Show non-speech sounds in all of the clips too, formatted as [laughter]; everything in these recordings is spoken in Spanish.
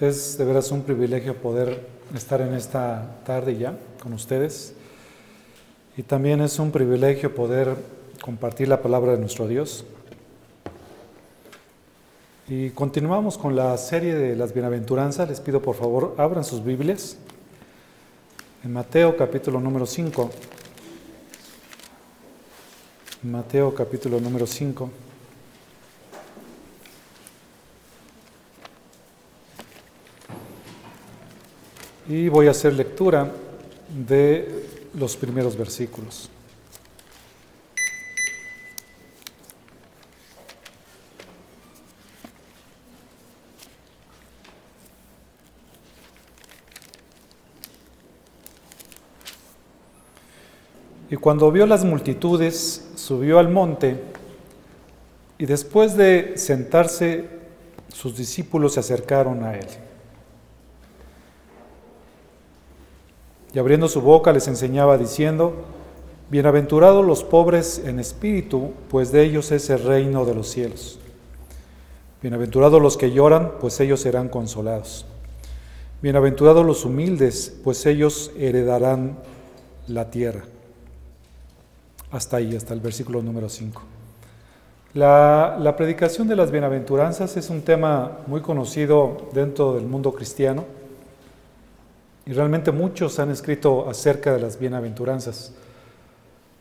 Es de veras un privilegio poder estar en esta tarde ya con ustedes. Y también es un privilegio poder compartir la palabra de nuestro Dios. Y continuamos con la serie de las bienaventuranzas. Les pido por favor abran sus Biblias en Mateo capítulo número 5. Mateo capítulo número 5. Y voy a hacer lectura de los primeros versículos. Y cuando vio las multitudes, subió al monte y después de sentarse, sus discípulos se acercaron a él. Y abriendo su boca les enseñaba diciendo, Bienaventurados los pobres en espíritu, pues de ellos es el reino de los cielos. Bienaventurados los que lloran, pues ellos serán consolados. Bienaventurados los humildes, pues ellos heredarán la tierra. Hasta ahí, hasta el versículo número 5. La, la predicación de las bienaventuranzas es un tema muy conocido dentro del mundo cristiano y realmente muchos han escrito acerca de las bienaventuranzas,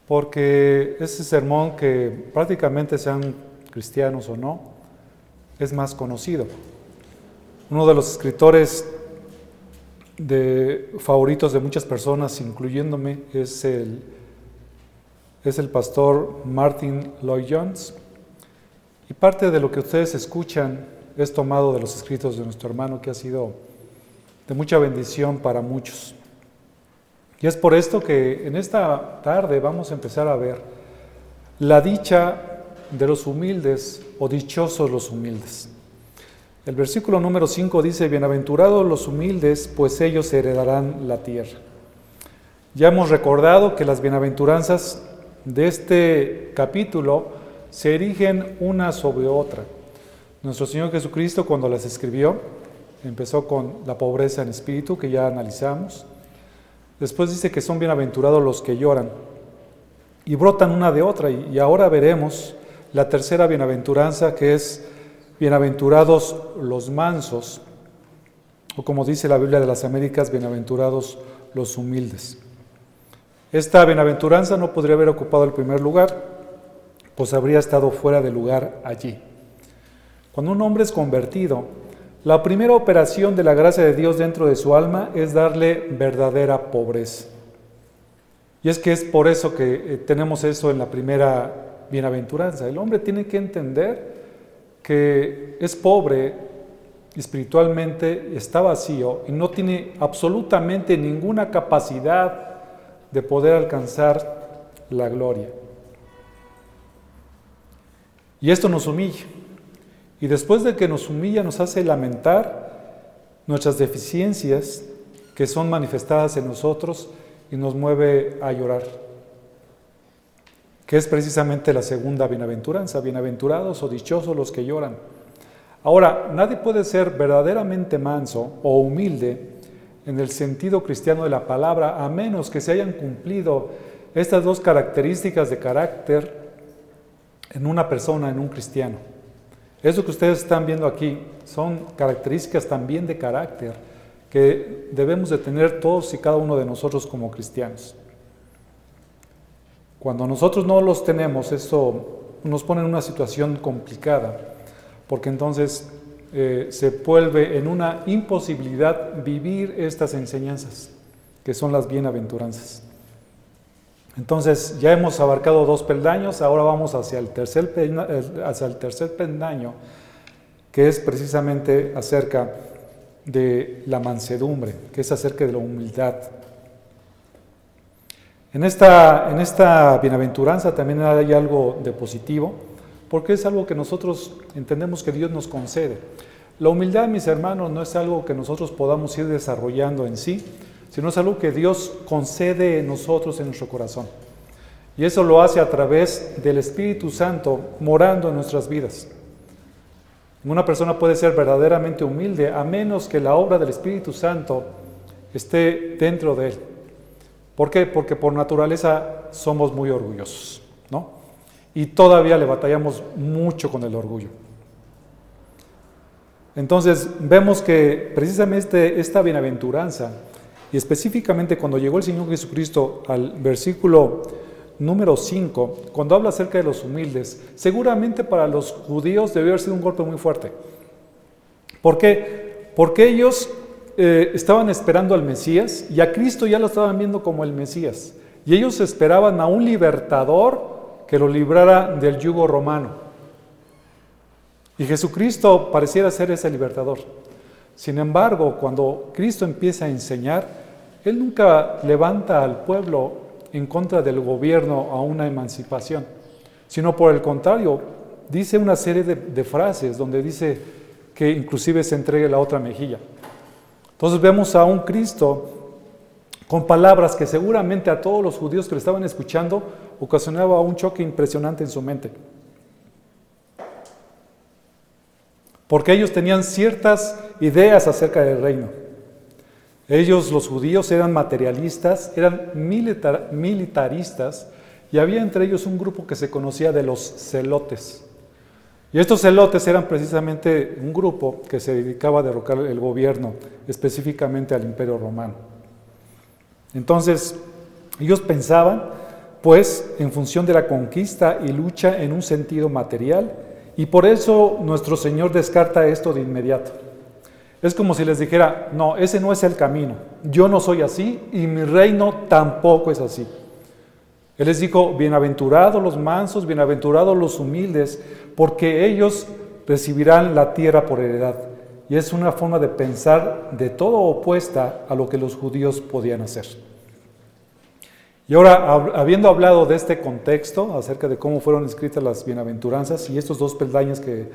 porque ese sermón que prácticamente sean cristianos o no, es más conocido. Uno de los escritores de favoritos de muchas personas, incluyéndome, es el, es el pastor Martin Lloyd Jones. Y parte de lo que ustedes escuchan es tomado de los escritos de nuestro hermano que ha sido de mucha bendición para muchos. Y es por esto que en esta tarde vamos a empezar a ver la dicha de los humildes o dichosos los humildes. El versículo número 5 dice, bienaventurados los humildes, pues ellos heredarán la tierra. Ya hemos recordado que las bienaventuranzas de este capítulo se erigen una sobre otra. Nuestro Señor Jesucristo cuando las escribió, Empezó con la pobreza en espíritu, que ya analizamos. Después dice que son bienaventurados los que lloran. Y brotan una de otra. Y ahora veremos la tercera bienaventuranza, que es bienaventurados los mansos. O como dice la Biblia de las Américas, bienaventurados los humildes. Esta bienaventuranza no podría haber ocupado el primer lugar, pues habría estado fuera de lugar allí. Cuando un hombre es convertido, la primera operación de la gracia de Dios dentro de su alma es darle verdadera pobreza. Y es que es por eso que eh, tenemos eso en la primera bienaventuranza. El hombre tiene que entender que es pobre espiritualmente, está vacío y no tiene absolutamente ninguna capacidad de poder alcanzar la gloria. Y esto nos humilla. Y después de que nos humilla, nos hace lamentar nuestras deficiencias que son manifestadas en nosotros y nos mueve a llorar. Que es precisamente la segunda bienaventuranza, bienaventurados o dichosos los que lloran. Ahora, nadie puede ser verdaderamente manso o humilde en el sentido cristiano de la palabra a menos que se hayan cumplido estas dos características de carácter en una persona, en un cristiano. Eso que ustedes están viendo aquí son características también de carácter que debemos de tener todos y cada uno de nosotros como cristianos. Cuando nosotros no los tenemos, eso nos pone en una situación complicada, porque entonces eh, se vuelve en una imposibilidad vivir estas enseñanzas, que son las bienaventuranzas. Entonces ya hemos abarcado dos peldaños, ahora vamos hacia el tercer, hacia el tercer peldaño, que es precisamente acerca de la mansedumbre, que es acerca de la humildad. En esta, en esta bienaventuranza también hay algo de positivo, porque es algo que nosotros entendemos que Dios nos concede. La humildad, mis hermanos, no es algo que nosotros podamos ir desarrollando en sí, sino es algo que Dios concede en nosotros, en nuestro corazón. Y eso lo hace a través del Espíritu Santo morando en nuestras vidas. Una persona puede ser verdaderamente humilde a menos que la obra del Espíritu Santo esté dentro de él. ¿Por qué? Porque por naturaleza somos muy orgullosos, ¿no? Y todavía le batallamos mucho con el orgullo. Entonces vemos que precisamente esta bienaventuranza, y específicamente cuando llegó el Señor Jesucristo al versículo número 5, cuando habla acerca de los humildes, seguramente para los judíos debió haber sido un golpe muy fuerte. ¿Por qué? Porque ellos eh, estaban esperando al Mesías y a Cristo ya lo estaban viendo como el Mesías. Y ellos esperaban a un libertador que lo librara del yugo romano. Y Jesucristo pareciera ser ese libertador. Sin embargo, cuando Cristo empieza a enseñar, Él nunca levanta al pueblo en contra del gobierno a una emancipación, sino por el contrario, dice una serie de, frases donde dice que inclusive se entregue la otra mejilla. Entonces vemos a un Cristo con palabras que seguramente a todos los judíos que le estaban escuchando ocasionaba un choque impresionante en su mente. Porque ellos tenían ciertas ideas acerca del reino. Ellos, los judíos, eran materialistas, eran militaristas y había entre ellos un grupo que se conocía de los celotes. Y estos celotes eran precisamente un grupo que se dedicaba a derrocar el gobierno, específicamente al imperio romano. Entonces, ellos pensaban, pues, en función de la conquista y lucha en un sentido material, y por eso nuestro Señor descarta esto de inmediato. Es como si les dijera, no, ese no es el camino, yo no soy así y mi reino tampoco es así. Él les dijo, bienaventurados los mansos, bienaventurados los humildes, porque ellos recibirán la tierra por heredad. Y es una forma de pensar de todo opuesta a lo que los judíos podían hacer. Y ahora, habiendo hablado de este contexto, acerca de cómo fueron escritas las bienaventuranzas y estos dos peldaños que,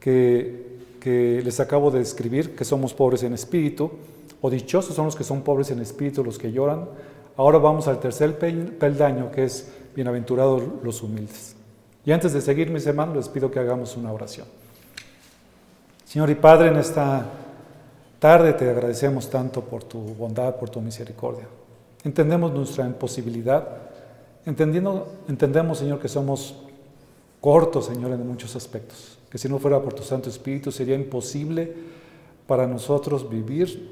que les acabo de describir, que somos pobres en espíritu, o dichosos son los que son pobres en espíritu, los que lloran. Ahora vamos al tercer peldaño, que es bienaventurados los humildes. Y antes de seguir, mis hermanos, les pido que hagamos una oración. Señor y Padre, en esta tarde te agradecemos tanto por tu bondad, por tu misericordia. Entendemos nuestra imposibilidad, entendiendo, entendemos, Señor, que somos cortos, Señor, en muchos aspectos que si no fuera por tu Santo Espíritu sería imposible para nosotros vivir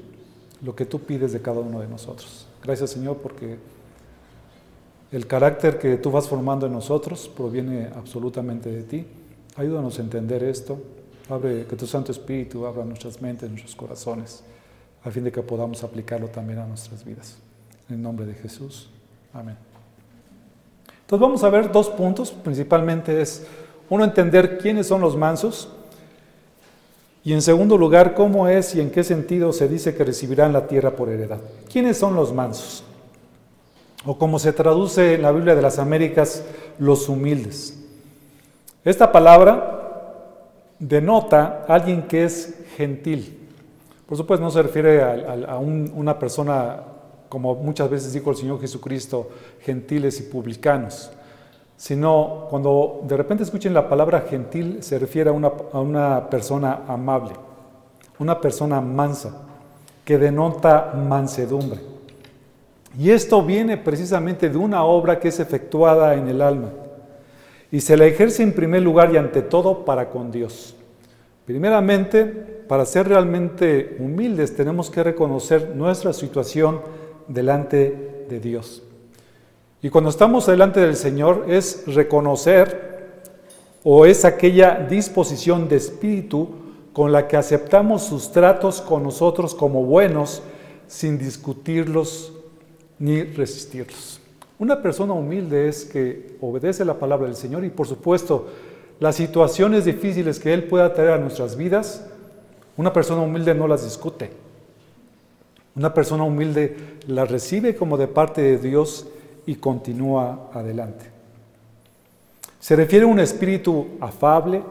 lo que tú pides de cada uno de nosotros. Gracias Señor porque el carácter que tú vas formando en nosotros proviene absolutamente de ti. Ayúdanos a entender esto. Abre que tu Santo Espíritu abra nuestras mentes, nuestros corazones, a fin de que podamos aplicarlo también a nuestras vidas. En el nombre de Jesús. Amén. Entonces vamos a ver dos puntos. Principalmente es uno, entender quiénes son los mansos. Y en segundo lugar, cómo es y en qué sentido se dice que recibirán la tierra por heredad. ¿Quiénes son los mansos? O como se traduce en la Biblia de las Américas, los humildes. Esta palabra denota a alguien que es gentil. Por supuesto, no se refiere a, una persona, como muchas veces dijo el Señor Jesucristo, gentiles y publicanos sino cuando de repente escuchen la palabra gentil se refiere a una, a una persona amable, una persona mansa, que denota mansedumbre. Y esto viene precisamente de una obra que es efectuada en el alma y se la ejerce en primer lugar y ante todo para con Dios. Primeramente, para ser realmente humildes tenemos que reconocer nuestra situación delante de Dios. Y cuando estamos delante del Señor es reconocer o es aquella disposición de espíritu con la que aceptamos sus tratos con nosotros como buenos sin discutirlos ni resistirlos. Una persona humilde es que obedece la palabra del Señor y por supuesto las situaciones difíciles que Él pueda traer a nuestras vidas, una persona humilde no las discute. Una persona humilde las recibe como de parte de Dios y continúa adelante. Se refiere a un espíritu afable,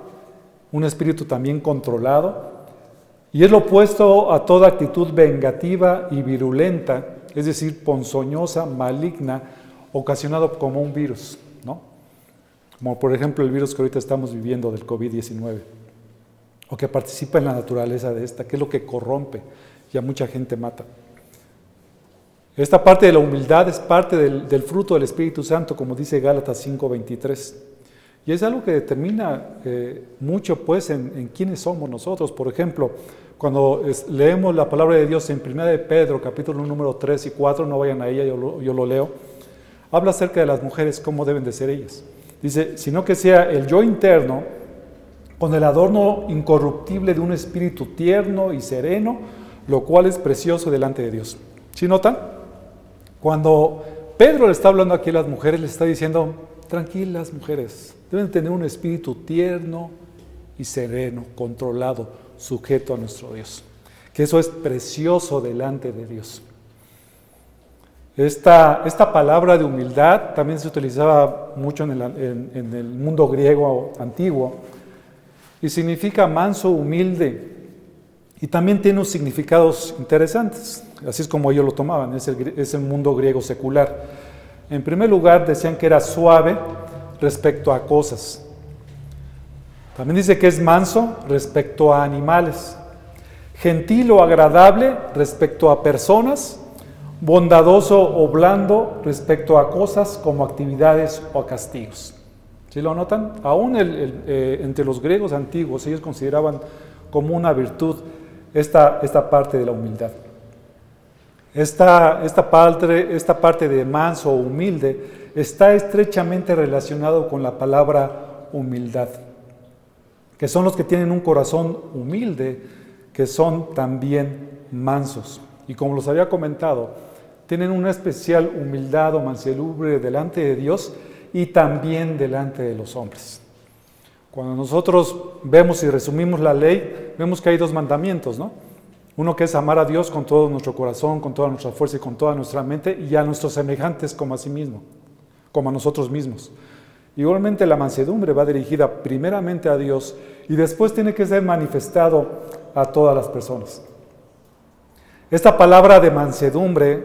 un espíritu también controlado, y es lo opuesto a toda actitud vengativa y virulenta, es decir, ponzoñosa, maligna, ocasionado como un virus, ¿no? Como por ejemplo el virus que ahorita estamos viviendo del COVID-19. o que participa en la naturaleza de esta, que es lo que corrompe y a mucha gente mata. Esta parte de la humildad es parte del, fruto del Espíritu Santo, como dice Gálatas 5:23. Y es algo que determina eh, mucho pues en, quiénes somos nosotros. Por ejemplo, cuando leemos la palabra de Dios en 1 de Pedro, capítulo número 3 y 4, no vayan a ella, yo lo, yo lo leo, habla acerca de las mujeres, cómo deben de ser ellas. Dice, sino que sea el yo interno, con el adorno incorruptible de un espíritu tierno y sereno, lo cual es precioso delante de Dios. ¿Sí notan? Cuando Pedro le está hablando aquí a las mujeres, le está diciendo, tranquilas mujeres, deben tener un espíritu tierno y sereno, controlado, sujeto a nuestro Dios. Que eso es precioso delante de Dios. Esta, esta palabra de humildad también se utilizaba mucho en el, en el mundo griego antiguo y significa manso, humilde, y también tiene unos significados interesantes, así es como ellos lo tomaban, es el, mundo griego secular. En primer lugar, decían que era suave respecto a cosas. También dice que es manso respecto a animales, gentil o agradable respecto a personas, bondadoso o blando respecto a cosas como actividades o castigos. ¿Sí lo notan? Aún eh, entre los griegos antiguos ellos consideraban como una virtud esta, esta parte de la humildad. Esta, esta, parte, esta parte de manso o humilde está estrechamente relacionado con la palabra humildad, que son los que tienen un corazón humilde, que son también mansos. Y como los había comentado, tienen una especial humildad o mansedumbre delante de Dios y también delante de los hombres. Cuando nosotros vemos y resumimos la ley, vemos que hay dos mandamientos, ¿no? Uno que es amar a Dios con todo nuestro corazón, con toda nuestra fuerza y con toda nuestra mente, y a nuestros semejantes como a sí mismo, como a nosotros mismos. Igualmente la mansedumbre va dirigida primeramente a Dios y después tiene que ser manifestado a todas las personas. Esta palabra de mansedumbre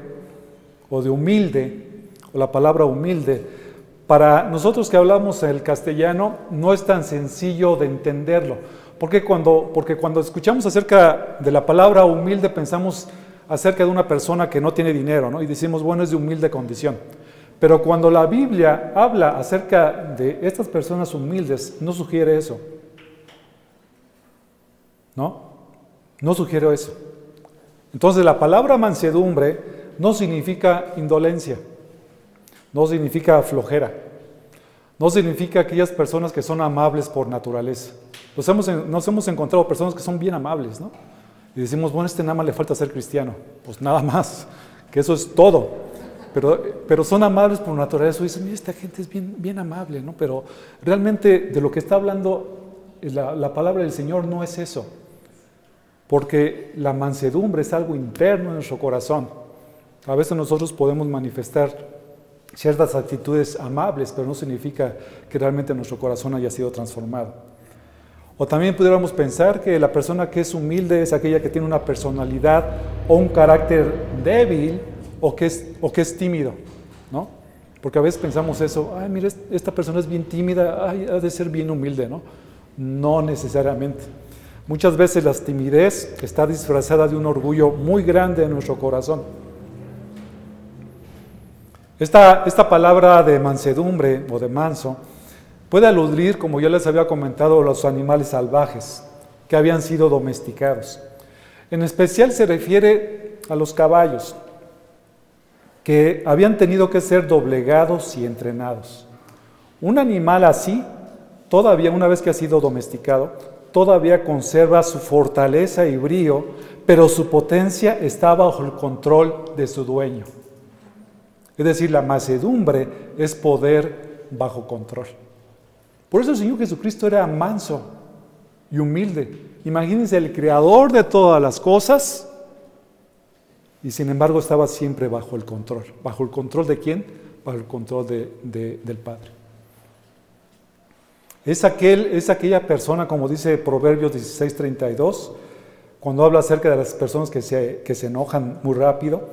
o de humilde, o la palabra humilde, para nosotros que hablamos el castellano no es tan sencillo de entenderlo, porque cuando, porque cuando escuchamos acerca de la palabra humilde pensamos acerca de una persona que no tiene dinero, ¿no? Y decimos, bueno, es de humilde condición. Pero cuando la Biblia habla acerca de estas personas humildes, no sugiere eso. ¿No? No sugiere eso. Entonces la palabra mansedumbre no significa indolencia no significa flojera, no significa aquellas personas que son amables por naturaleza. Nos hemos, nos hemos encontrado personas que son bien amables, ¿no? Y decimos, bueno, este nada más le falta ser cristiano. Pues nada más, que eso es todo. Pero, pero son amables por naturaleza. Y dicen, mira, esta gente es bien, bien amable, ¿no? Pero realmente de lo que está hablando la, la palabra del Señor no es eso. Porque la mansedumbre es algo interno en nuestro corazón. A veces nosotros podemos manifestar ciertas actitudes amables, pero no significa que realmente nuestro corazón haya sido transformado. O también pudiéramos pensar que la persona que es humilde es aquella que tiene una personalidad o un carácter débil o que es, o que es tímido, ¿no? Porque a veces pensamos eso, ay, mira, esta persona es bien tímida, ay, ha de ser bien humilde, ¿no? No necesariamente. Muchas veces la timidez está disfrazada de un orgullo muy grande en nuestro corazón. Esta, palabra de mansedumbre o de manso puede aludir, como ya les había comentado, a los animales salvajes que habían sido domesticados. En especial se refiere a los caballos, que habían tenido que ser doblegados y entrenados. Un animal así, todavía una vez que ha sido domesticado, todavía conserva su fortaleza y brío, pero su potencia está bajo el control de su dueño. Es decir, la macedumbre es poder bajo control. Por eso el Señor Jesucristo era manso y humilde. Imagínense el creador de todas las cosas y sin embargo estaba siempre bajo el control. ¿Bajo el control de quién? Bajo el control del Padre. Es, aquel, es aquella persona, como dice Proverbios 16:32, cuando habla acerca de las personas que se, que se enojan muy rápido,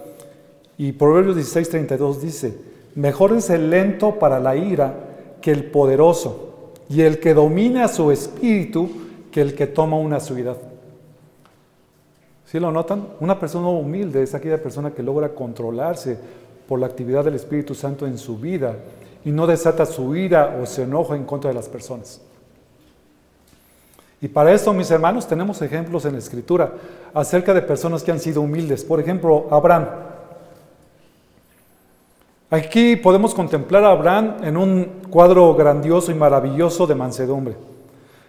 y Proverbios 16:32 dice, mejor es el lento para la ira que el poderoso, y el que domina su espíritu que el que toma una ciudad. ¿Sí lo notan? Una persona humilde es aquella persona que logra controlarse por la actividad del Espíritu Santo en su vida y no desata su ira o se enoja en contra de las personas. Y para esto, mis hermanos, tenemos ejemplos en la Escritura acerca de personas que han sido humildes. Por ejemplo, Abraham. Aquí podemos contemplar a Abraham en un cuadro grandioso y maravilloso de mansedumbre.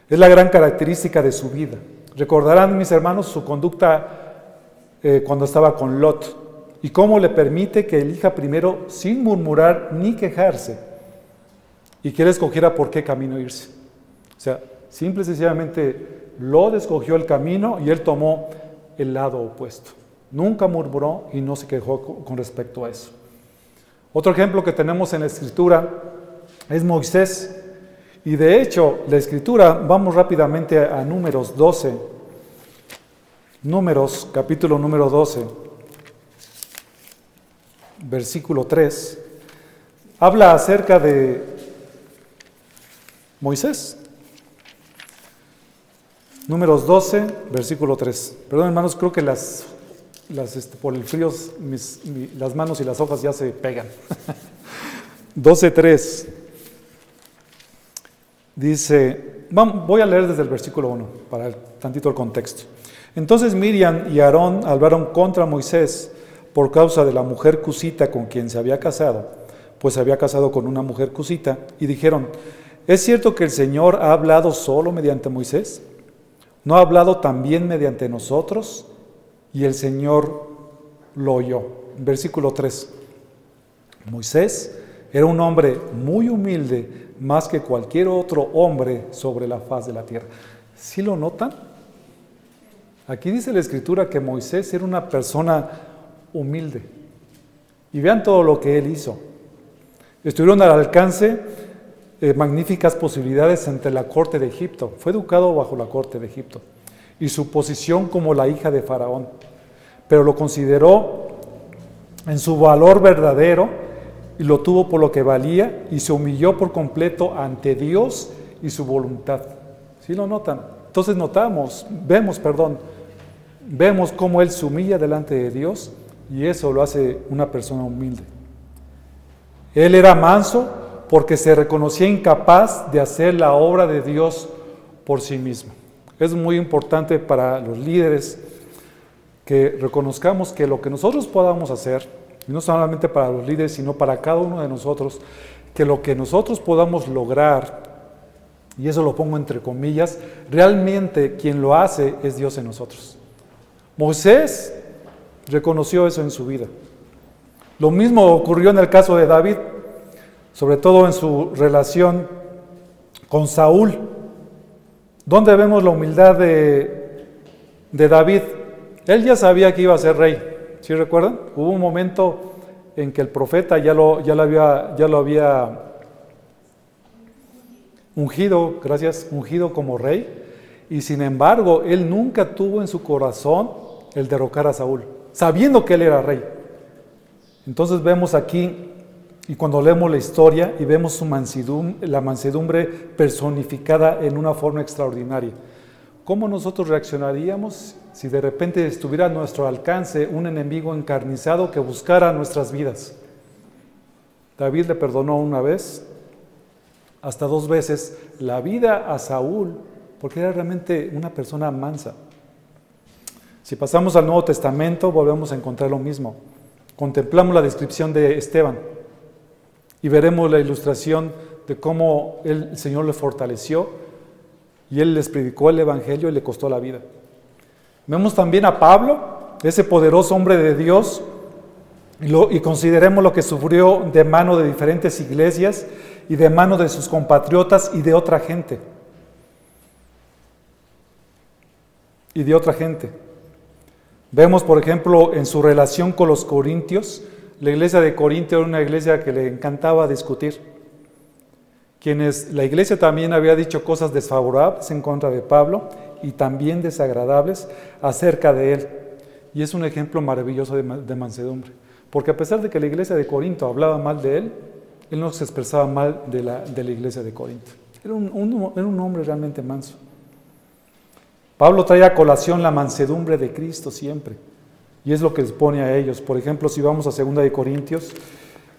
Es la gran característica de su vida. Recordarán, mis hermanos, su conducta eh, cuando estaba con Lot y cómo le permite que elija primero sin murmurar ni quejarse y que él escogiera por qué camino irse. O sea, simple y sencillamente Lot escogió el camino y él tomó el lado opuesto. Nunca murmuró y no se quejó con respecto a eso. Otro ejemplo que tenemos en la escritura es Moisés. Y de hecho, la escritura, vamos rápidamente a números 12. Números, capítulo número 12 versículo 3, habla acerca de Moisés. Números 12, versículo 3. Perdón, hermanos, creo que las, este, por el frío las manos y las hojas ya se pegan. [laughs] 12, 3. Dice, voy a leer desde el versículo 1 para tantito el contexto. Entonces Miriam y Aarón hablaron contra Moisés por causa de la mujer cusita con quien se había casado, pues se había casado con una mujer cusita, y dijeron, ¿es cierto que el Señor ha hablado solo mediante Moisés? ¿No ha hablado también mediante nosotros? Y el Señor lo oyó. Versículo 3. Moisés era un hombre muy humilde, más que cualquier otro hombre sobre la faz de la tierra. ¿Sí lo notan? Aquí dice la escritura que Moisés era una persona humilde. Y vean todo lo que él hizo. Estuvieron al alcance de magníficas posibilidades entre la corte de Egipto. Fue educado bajo la corte de Egipto y su posición como la hija de Faraón. Pero lo consideró en su valor verdadero y lo tuvo por lo que valía y se humilló por completo ante Dios y su voluntad. ¿Sí lo notan? Entonces notamos, vemos, perdón, vemos cómo él se humilla delante de Dios y eso lo hace una persona humilde. Él era manso porque se reconocía incapaz de hacer la obra de Dios por sí mismo. Es muy importante para los líderes que reconozcamos que lo que nosotros podamos hacer, y no solamente para los líderes, sino para cada uno de nosotros, que lo que nosotros podamos lograr, y eso lo pongo entre comillas, realmente quien lo hace es Dios en nosotros. Moisés reconoció eso en su vida. Lo mismo ocurrió en el caso de David, sobre todo en su relación con Saúl. ¿Dónde vemos la humildad de, de David? Él ya sabía que iba a ser rey, ¿sí recuerdan? Hubo un momento en que el profeta ya lo, ya lo, había, ya lo había ungido, gracias, ungido como rey, y sin embargo, él nunca tuvo en su corazón el derrocar a Saúl sabiendo que él era rey. Entonces vemos aquí, y cuando leemos la historia y vemos su la mansedumbre personificada en una forma extraordinaria, ¿cómo nosotros reaccionaríamos si de repente estuviera a nuestro alcance un enemigo encarnizado que buscara nuestras vidas? David le perdonó una vez, hasta dos veces, la vida a Saúl, porque era realmente una persona mansa. Si pasamos al Nuevo Testamento, volvemos a encontrar lo mismo. Contemplamos la descripción de Esteban y veremos la ilustración de cómo el Señor le fortaleció y él les predicó el Evangelio y le costó la vida. Vemos también a Pablo, ese poderoso hombre de Dios, y, consideremos lo que sufrió de mano de diferentes iglesias y de mano de sus compatriotas y de otra gente. Y de otra gente. Vemos, por ejemplo, en su relación con los corintios, la iglesia de Corintio era una iglesia que le encantaba discutir. Quienes la iglesia también había dicho cosas desfavorables en contra de Pablo y también desagradables acerca de él. Y es un ejemplo maravilloso de, mansedumbre. Porque a pesar de que la iglesia de Corinto hablaba mal de él, él no se expresaba mal de la, de la iglesia de Corinto. Era un, era un hombre realmente manso. Pablo trae a colación la mansedumbre de Cristo siempre. Y es lo que les pone a ellos. Por ejemplo, si vamos a 2 de Corintios,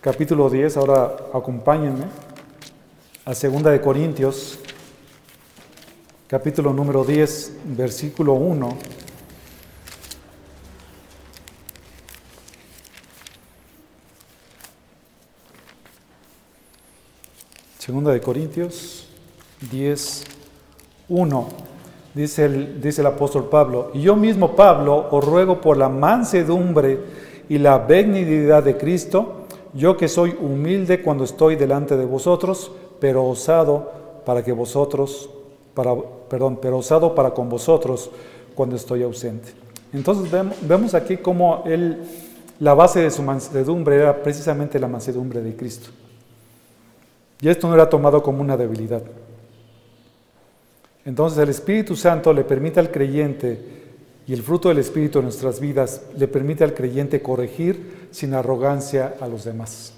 capítulo 10, ahora acompáñenme a 2 de Corintios, capítulo número 10, versículo 1. Segunda de Corintios 10, 1. Dice el, dice el apóstol Pablo, y yo mismo Pablo os ruego por la mansedumbre y la benignidad de Cristo, yo que soy humilde cuando estoy delante de vosotros, pero osado para que vosotros, para, perdón, pero osado para con vosotros cuando estoy ausente. Entonces vemos, aquí cómo él, la base de su mansedumbre era precisamente la mansedumbre de Cristo. Y esto no era tomado como una debilidad. Entonces el Espíritu Santo le permite al creyente, y el fruto del Espíritu en nuestras vidas, le permite al creyente corregir sin arrogancia a los demás.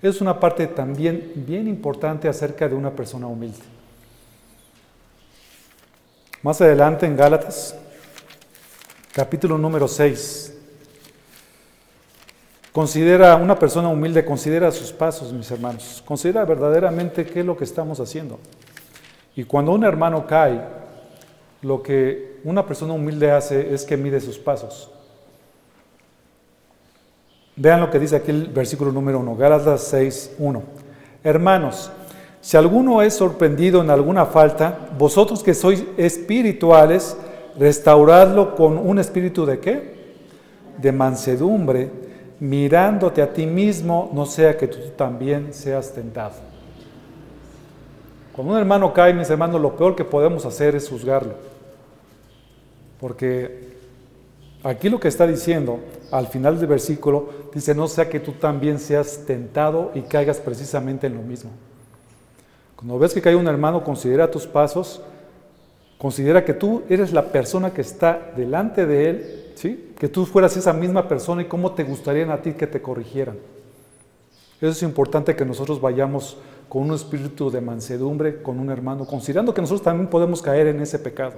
Es una parte también bien importante acerca de una persona humilde. Más adelante en Gálatas, capítulo número 6, Considera, una persona humilde considera sus pasos, mis hermanos. Considera verdaderamente qué es lo que estamos haciendo. Y cuando un hermano cae, lo que una persona humilde hace es que mide sus pasos. Vean lo que dice aquí el versículo número 1, Gálatas 6, 1. Hermanos, si alguno es sorprendido en alguna falta, vosotros que sois espirituales, restauradlo con un espíritu de qué? De mansedumbre mirándote a ti mismo, no sea que tú también seas tentado. Cuando un hermano cae, mis hermanos, lo peor que podemos hacer es juzgarlo. Porque aquí lo que está diciendo, al final del versículo, dice, no sea que tú también seas tentado y caigas precisamente en lo mismo. Cuando ves que cae un hermano, considera tus pasos, considera que tú eres la persona que está delante de él que tú fueras esa misma persona y cómo te gustaría a ti que te corrigieran. Eso es importante que nosotros vayamos con un espíritu de mansedumbre con un hermano, considerando que nosotros también podemos caer en ese pecado.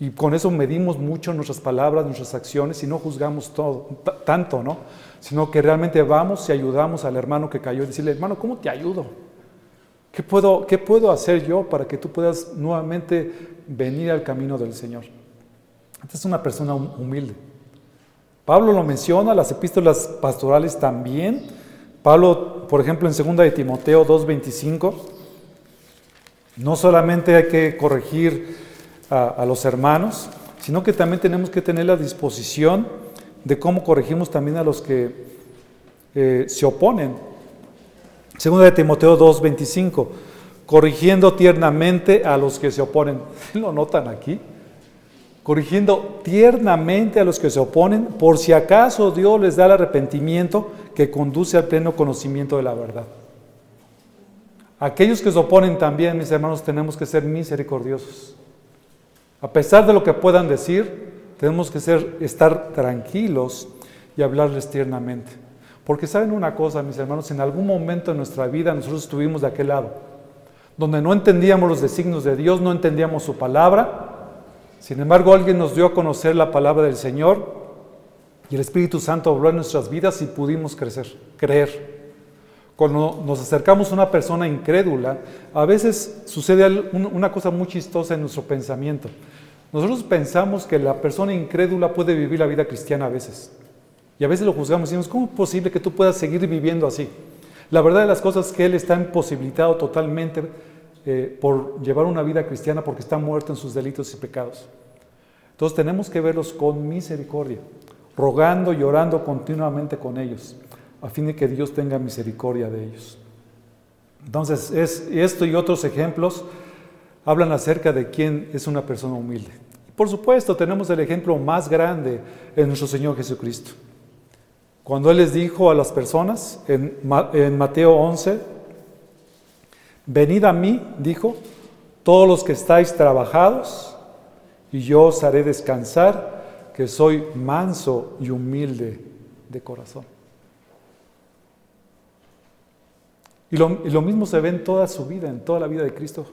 Y con eso medimos mucho nuestras palabras, nuestras acciones y no juzgamos todo, tanto, ¿no? Sino que realmente vamos y ayudamos al hermano que cayó y decirle, hermano, ¿cómo te ayudo? ¿Qué puedo, ¿Qué puedo hacer yo para que tú puedas nuevamente venir al camino del Señor? Esta es una persona humilde. Pablo lo menciona, las epístolas pastorales también. Pablo, por ejemplo, en 2 de Timoteo 2.25, no solamente hay que corregir a, los hermanos, sino que también tenemos que tener la disposición de cómo corregimos también a los que eh, se oponen. 2 de Timoteo 2.25, corrigiendo tiernamente a los que se oponen. [laughs] ¿Lo notan aquí? corrigiendo tiernamente a los que se oponen, por si acaso Dios les da el arrepentimiento que conduce al pleno conocimiento de la verdad. Aquellos que se oponen también, mis hermanos, tenemos que ser misericordiosos. A pesar de lo que puedan decir, tenemos que ser, estar tranquilos y hablarles tiernamente. Porque saben una cosa, mis hermanos, en algún momento de nuestra vida nosotros estuvimos de aquel lado, donde no entendíamos los designios de Dios, no entendíamos su palabra, sin embargo, alguien nos dio a conocer la palabra del Señor y el Espíritu Santo habló en nuestras vidas y pudimos crecer, creer. Cuando nos acercamos a una persona incrédula, a veces sucede una cosa muy chistosa en nuestro pensamiento. Nosotros pensamos que la persona incrédula puede vivir la vida cristiana a veces. Y a veces lo juzgamos y decimos, ¿cómo es posible que tú puedas seguir viviendo así? La verdad de las cosas es que él está imposibilitado totalmente eh, por llevar una vida cristiana porque está muerto en sus delitos y pecados. Entonces tenemos que verlos con misericordia, rogando y orando continuamente con ellos, a fin de que Dios tenga misericordia de ellos. Entonces, es, esto y otros ejemplos hablan acerca de quién es una persona humilde. Por supuesto, tenemos el ejemplo más grande en nuestro Señor Jesucristo. Cuando Él les dijo a las personas en, en Mateo 11, Venid a mí, dijo, todos los que estáis trabajados, y yo os haré descansar, que soy manso y humilde de corazón. Y lo, mismo se ve en toda su vida, en toda la vida de Cristo.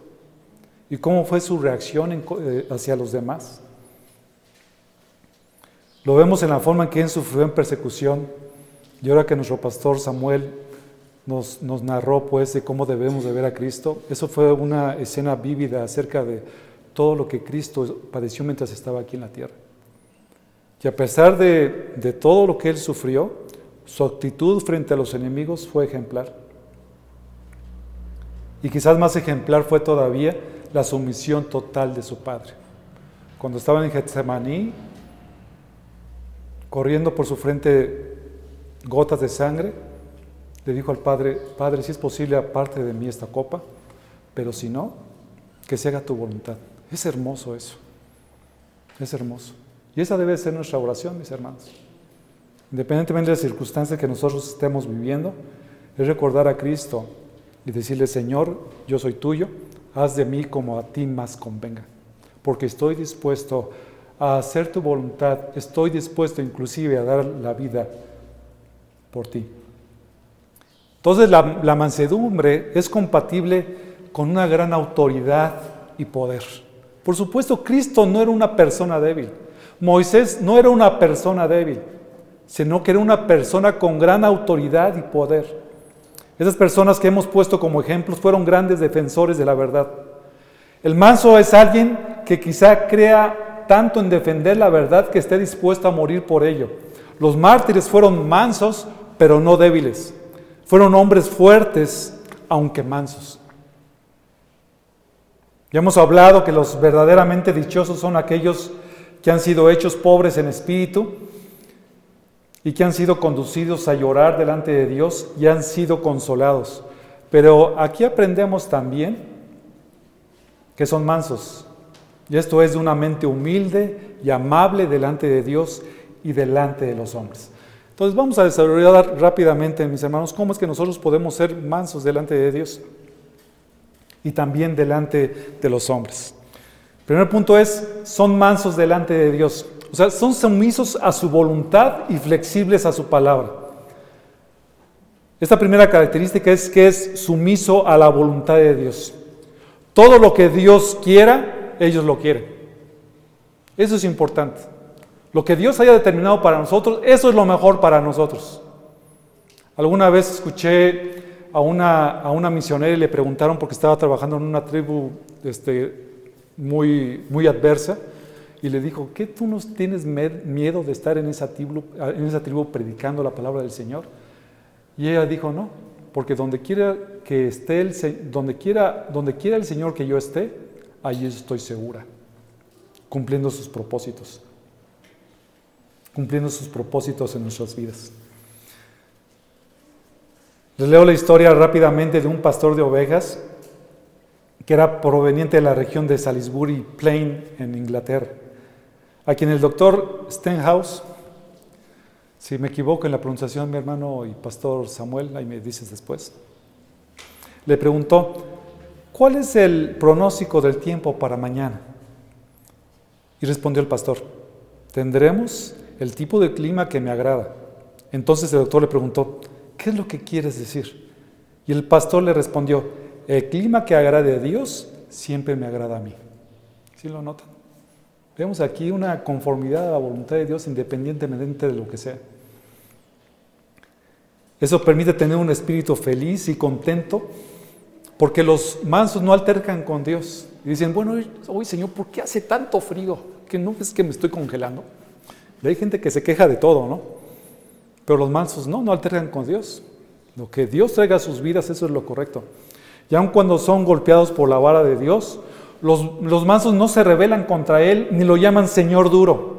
¿Y cómo fue su reacción eh, hacia los demás? Lo vemos en la forma en que él sufrió en persecución. Y ahora que nuestro pastor Samuel nos, nos, narró pues de cómo debemos de ver a Cristo, eso fue una escena vívida acerca de todo lo que Cristo padeció mientras estaba aquí en la tierra. Y a pesar de, de todo lo que él sufrió, su actitud frente a los enemigos fue ejemplar. Y quizás más ejemplar fue todavía la sumisión total de su padre. Cuando estaba en Getsemaní, corriendo por su frente gotas de sangre, le dijo al Padre, Padre, si es posible, aparte de mí esta copa, pero si no, que se haga tu voluntad. Es hermoso eso, es hermoso. Y esa debe ser nuestra oración, mis hermanos. Independientemente de las circunstancias que nosotros estemos viviendo, es recordar a Cristo y decirle, Señor, yo soy tuyo, haz de mí como a ti más convenga, porque estoy dispuesto a hacer tu voluntad, estoy dispuesto inclusive a dar la vida por ti. Entonces la, la mansedumbre es compatible con una gran autoridad y poder. Por supuesto, Cristo no era una persona débil. Moisés no era una persona débil, sino que era una persona con gran autoridad y poder. Esas personas que hemos puesto como ejemplos fueron grandes defensores de la verdad. El manso es alguien que quizá crea tanto en defender la verdad que esté dispuesto a morir por ello. Los mártires fueron mansos, pero no débiles. Fueron hombres fuertes, aunque mansos. Ya hemos hablado que los verdaderamente dichosos son aquellos que han sido hechos pobres en espíritu y que han sido conducidos a llorar delante de Dios y han sido consolados. Pero aquí aprendemos también que son mansos. Y esto es de una mente humilde y amable delante de Dios y delante de los hombres. Entonces vamos a desarrollar rápidamente, mis hermanos, cómo es que nosotros podemos ser mansos delante de Dios y también delante de los hombres. Primer punto es, son mansos delante de Dios. O sea, son sumisos a su voluntad y flexibles a su palabra. Esta primera característica es que es sumiso a la voluntad de Dios. Todo lo que Dios quiera, ellos lo quieren. Eso es importante. Lo que Dios haya determinado para nosotros, eso es lo mejor para nosotros. Alguna vez escuché a una, a una misionera y le preguntaron porque estaba trabajando en una tribu este, muy, muy adversa y le dijo, ¿qué tú no tienes miedo de estar en esa, tribu, en esa tribu predicando la palabra del Señor? Y ella dijo, no, porque donde quiera que esté el, donde quiera, donde quiera el Señor que yo esté, allí estoy segura, cumpliendo sus propósitos, cumpliendo sus propósitos en nuestras vidas. Les leo la historia rápidamente de un pastor de ovejas que era proveniente de la región de Salisbury Plain en Inglaterra a quien el doctor Stenhouse, si me equivoco en la pronunciación, mi hermano y pastor Samuel, ahí me dices después, le preguntó, ¿cuál es el pronóstico del tiempo para mañana? Y respondió el pastor, tendremos el tipo de clima que me agrada. Entonces el doctor le preguntó, ¿qué es lo que quieres decir? Y el pastor le respondió, el clima que agrade a Dios siempre me agrada a mí. ¿Sí lo notan? Vemos aquí una conformidad a la voluntad de Dios independientemente de lo que sea. Eso permite tener un espíritu feliz y contento, porque los mansos no altercan con Dios. Y dicen, bueno, hoy Señor, ¿por qué hace tanto frío? Que no es que me estoy congelando. Y hay gente que se queja de todo, ¿no? Pero los mansos no, no altercan con Dios. Lo que Dios traiga a sus vidas, eso es lo correcto. Y aun cuando son golpeados por la vara de Dios, los, mansos no se rebelan contra Él ni lo llaman Señor duro.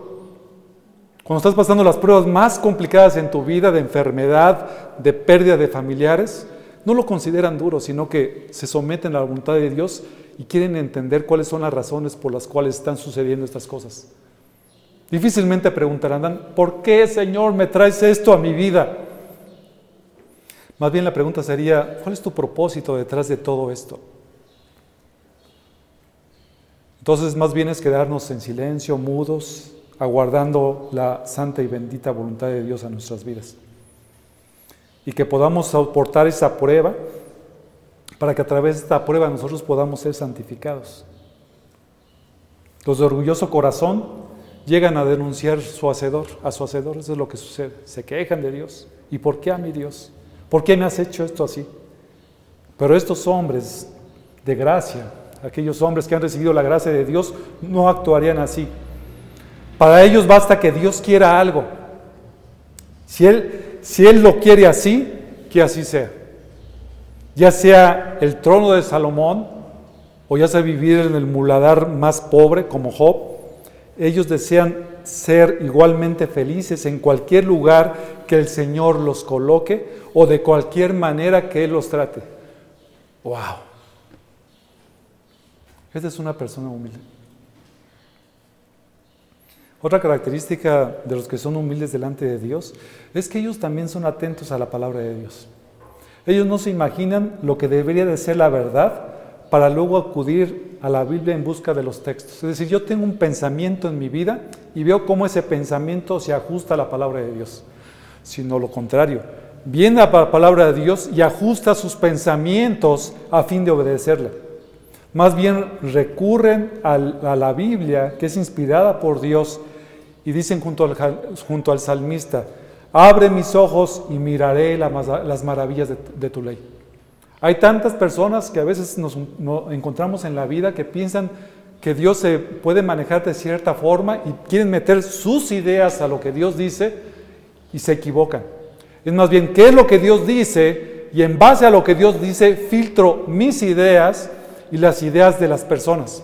Cuando estás pasando las pruebas más complicadas en tu vida, de enfermedad, de pérdida de familiares, no lo consideran duro, sino que se someten a la voluntad de Dios y quieren entender cuáles son las razones por las cuales están sucediendo estas cosas. Difícilmente preguntarán, ¿por qué Señor me traes esto a mi vida? Más bien la pregunta sería, ¿cuál es tu propósito detrás de todo esto? Entonces más bien es quedarnos en silencio, mudos, aguardando la santa y bendita voluntad de Dios a nuestras vidas. Y que podamos soportar esa prueba para que a través de esta prueba nosotros podamos ser santificados. Los de orgulloso corazón llegan a denunciar su hacedor, a su hacedor, eso es lo que sucede. Se quejan de Dios. ¿Y por qué a mi Dios? ¿Por qué me has hecho esto así? Pero estos hombres de gracia, aquellos hombres que han recibido la gracia de Dios, no actuarían así. Para ellos basta que Dios quiera algo. Si Él, si él lo quiere así, que así sea. Ya sea el trono de Salomón, o ya sea vivir en el muladar más pobre como Job, ellos desean ser igualmente felices en cualquier lugar que el Señor los coloque o de cualquier manera que Él los trate. ¡Wow! Es una persona humilde. Otra característica de los que son humildes delante de Dios es que ellos también son atentos a la palabra de Dios. Ellos no se imaginan lo que debería de ser la verdad para luego acudir a la Biblia en busca de los textos. Es decir, yo tengo un pensamiento en mi vida y veo cómo ese pensamiento se ajusta a la palabra de Dios. Sino lo contrario, viene a la palabra de Dios y ajusta sus pensamientos a fin de obedecerla. Más bien recurren a la Biblia, que es inspirada por Dios, y dicen junto al, junto al salmista, abre mis ojos y miraré las maravillas de, tu ley. Hay tantas personas que a veces nos, encontramos en la vida que piensan que Dios se puede manejar de cierta forma y quieren meter sus ideas a lo que Dios dice y se equivocan. Es más bien, ¿qué es lo que Dios dice? Y en base a lo que Dios dice, filtro mis ideas y las ideas de las personas.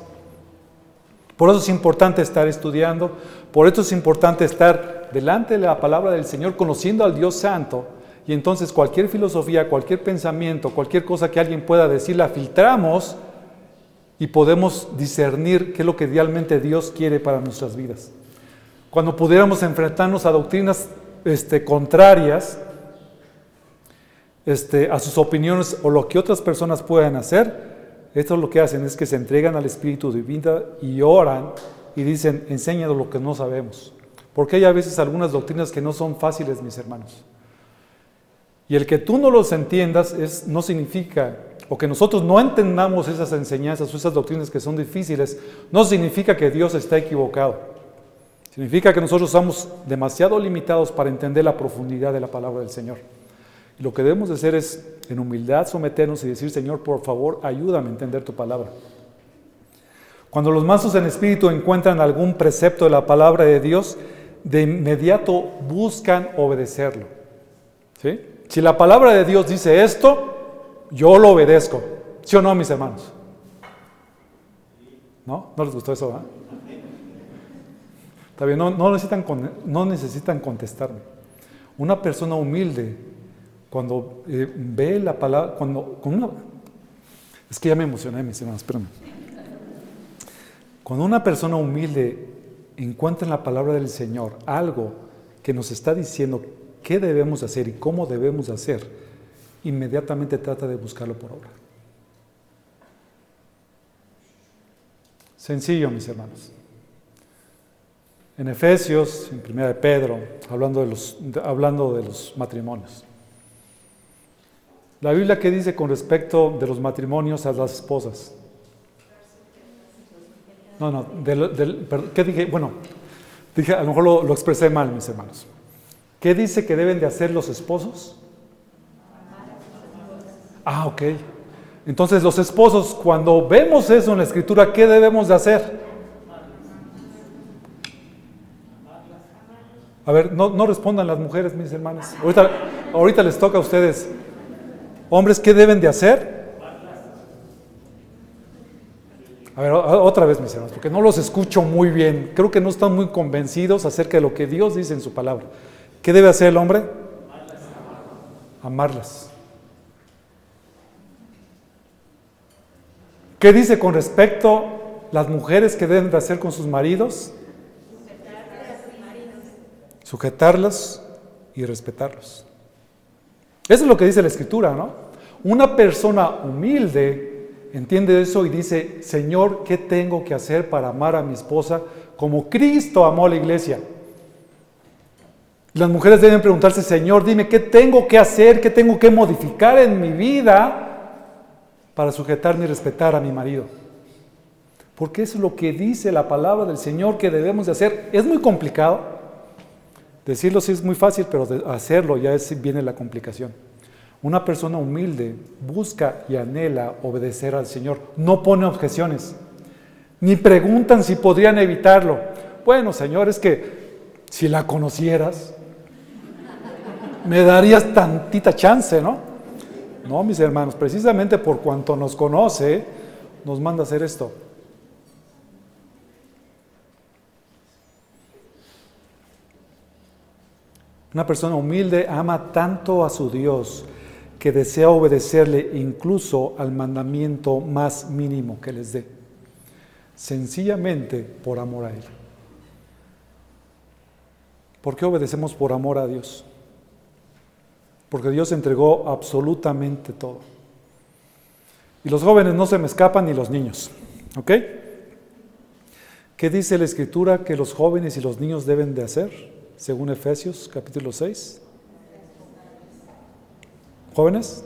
Por eso es importante estar estudiando, por eso es importante estar delante de la palabra del Señor, conociendo al Dios Santo. Y entonces cualquier filosofía, cualquier pensamiento, cualquier cosa que alguien pueda decir, la filtramos y podemos discernir qué es lo que realmente Dios quiere para nuestras vidas. Cuando pudiéramos enfrentarnos a doctrinas este, contrarias, este, a sus opiniones o lo que otras personas puedan hacer, esto lo que hacen es que se entregan al Espíritu de vida y oran y dicen, enséñanos lo que no sabemos. Porque hay a veces algunas doctrinas que no son fáciles, mis hermanos. Y el que tú no los entiendas es, no significa, o que nosotros no entendamos esas enseñanzas o esas doctrinas que son difíciles, no significa que Dios está equivocado. Significa que nosotros somos demasiado limitados para entender la profundidad de la palabra del Señor. Y lo que debemos de hacer es, en humildad, someternos y decir, Señor, por favor, ayúdame a entender tu palabra. Cuando los mansos en espíritu encuentran algún precepto de la palabra de Dios, de inmediato buscan obedecerlo. Si la palabra de Dios dice esto, yo lo obedezco. ¿Sí o no, mis hermanos? ¿No? ¿No les gustó eso? Está bien, no, no, necesitan, no necesitan contestarme. Una persona humilde cuando eh, ve la palabra, cuando, con es que ya me emocioné, mis hermanos, espérame. Cuando una persona humilde encuentra en la palabra del Señor algo que nos está diciendo qué debemos hacer y cómo debemos hacer, inmediatamente trata de buscarlo por obra. Sencillo, mis hermanos. En Efesios, en Primera de Pedro, hablando de los, hablando de los matrimonios. La Biblia qué dice con respecto de los matrimonios a las esposas. No, no, ¿qué dije? Bueno, dije, a lo mejor lo, expresé mal, mis hermanos. ¿Qué dice que deben de hacer los esposos? Ah, ok. Entonces los esposos, cuando vemos eso en la escritura, ¿qué debemos de hacer? A ver, no, no respondan las mujeres, mis hermanas. Ahorita, ahorita les toca a ustedes. Hombres, ¿qué deben de hacer? A ver, otra vez, mis hermanos, porque no los escucho muy bien. Creo que no están muy convencidos acerca de lo que Dios dice en su palabra. ¿Qué debe hacer el hombre? Amarlas. ¿Qué dice con respecto las mujeres que deben de hacer con sus maridos? Sujetarlas y respetarlos. Eso es lo que dice la escritura, ¿no? Una persona humilde entiende eso y dice, Señor, ¿qué tengo que hacer para amar a mi esposa como Cristo amó a la iglesia? Las mujeres deben preguntarse, Señor, dime, ¿qué tengo que hacer? ¿Qué tengo que modificar en mi vida para sujetarme y respetar a mi marido? Porque es lo que dice la palabra del Señor que debemos de hacer. Es muy complicado. Decirlo sí es muy fácil, pero hacerlo ya es, viene la complicación. Una persona humilde busca y anhela obedecer al Señor. No pone objeciones. Ni preguntan si podrían evitarlo. Bueno, Señor, es que si la conocieras, me darías tantita chance, ¿no? No, mis hermanos, precisamente por cuanto nos conoce, nos manda a hacer esto. Una persona humilde ama tanto a su Dios que desea obedecerle incluso al mandamiento más mínimo que les dé, sencillamente por amor a Él. ¿Por qué obedecemos por amor a Dios? Porque Dios entregó absolutamente todo. Y los jóvenes no se me escapan ni los niños. ¿Ok? ¿Qué dice la Escritura que los jóvenes y los niños deben de hacer? según Efesios capítulo 6. Jóvenes,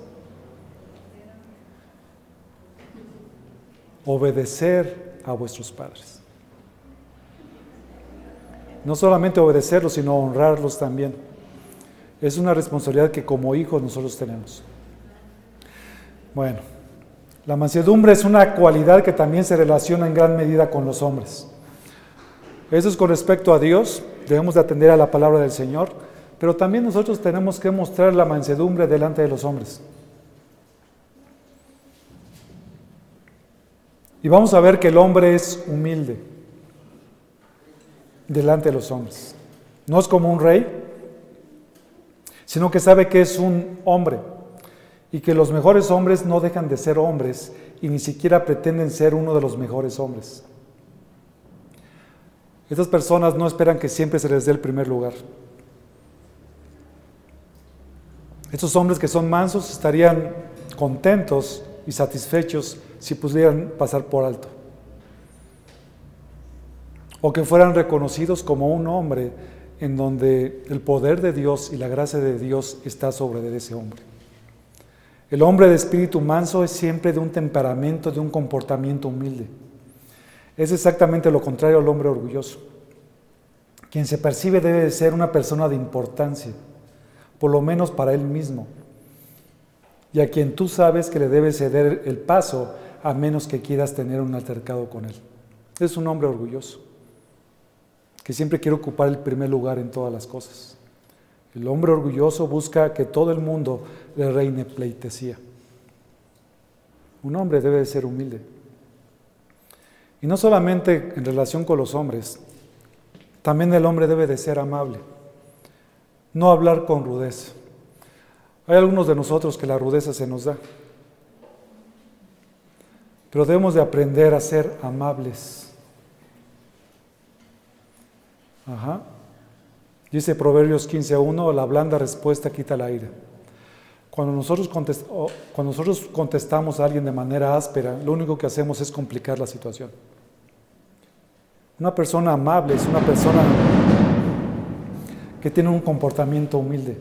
obedecer a vuestros padres. No solamente obedecerlos, sino honrarlos también. Es una responsabilidad que como hijos nosotros tenemos. Bueno, la mansedumbre es una cualidad que también se relaciona en gran medida con los hombres. Eso es con respecto a Dios, debemos de atender a la palabra del Señor, pero también nosotros tenemos que mostrar la mansedumbre delante de los hombres. Y vamos a ver que el hombre es humilde delante de los hombres. No es como un rey, sino que sabe que es un hombre y que los mejores hombres no dejan de ser hombres y ni siquiera pretenden ser uno de los mejores hombres. Estas personas no esperan que siempre se les dé el primer lugar. Estos hombres que son mansos estarían contentos y satisfechos si pudieran pasar por alto. O que fueran reconocidos como un hombre en donde el poder de Dios y la gracia de Dios está sobre ese hombre. El hombre de espíritu manso es siempre de un temperamento, de un comportamiento humilde. Es exactamente lo contrario al hombre orgulloso. Quien se percibe debe de ser una persona de importancia, por lo menos para él mismo, y a quien tú sabes que le debe ceder el paso a menos que quieras tener un altercado con él. Es un hombre orgulloso, que siempre quiere ocupar el primer lugar en todas las cosas. El hombre orgulloso busca que todo el mundo le reine pleitesía. Un hombre debe de ser humilde. Y no solamente en relación con los hombres, también el hombre debe de ser amable, no hablar con rudeza. Hay algunos de nosotros que la rudeza se nos da, pero debemos de aprender a ser amables. Ajá. Dice Proverbios 15.1, la blanda respuesta quita el aire. Cuando nosotros, cuando nosotros contestamos a alguien de manera áspera, lo único que hacemos es complicar la situación. Una persona amable es una persona que tiene un comportamiento humilde.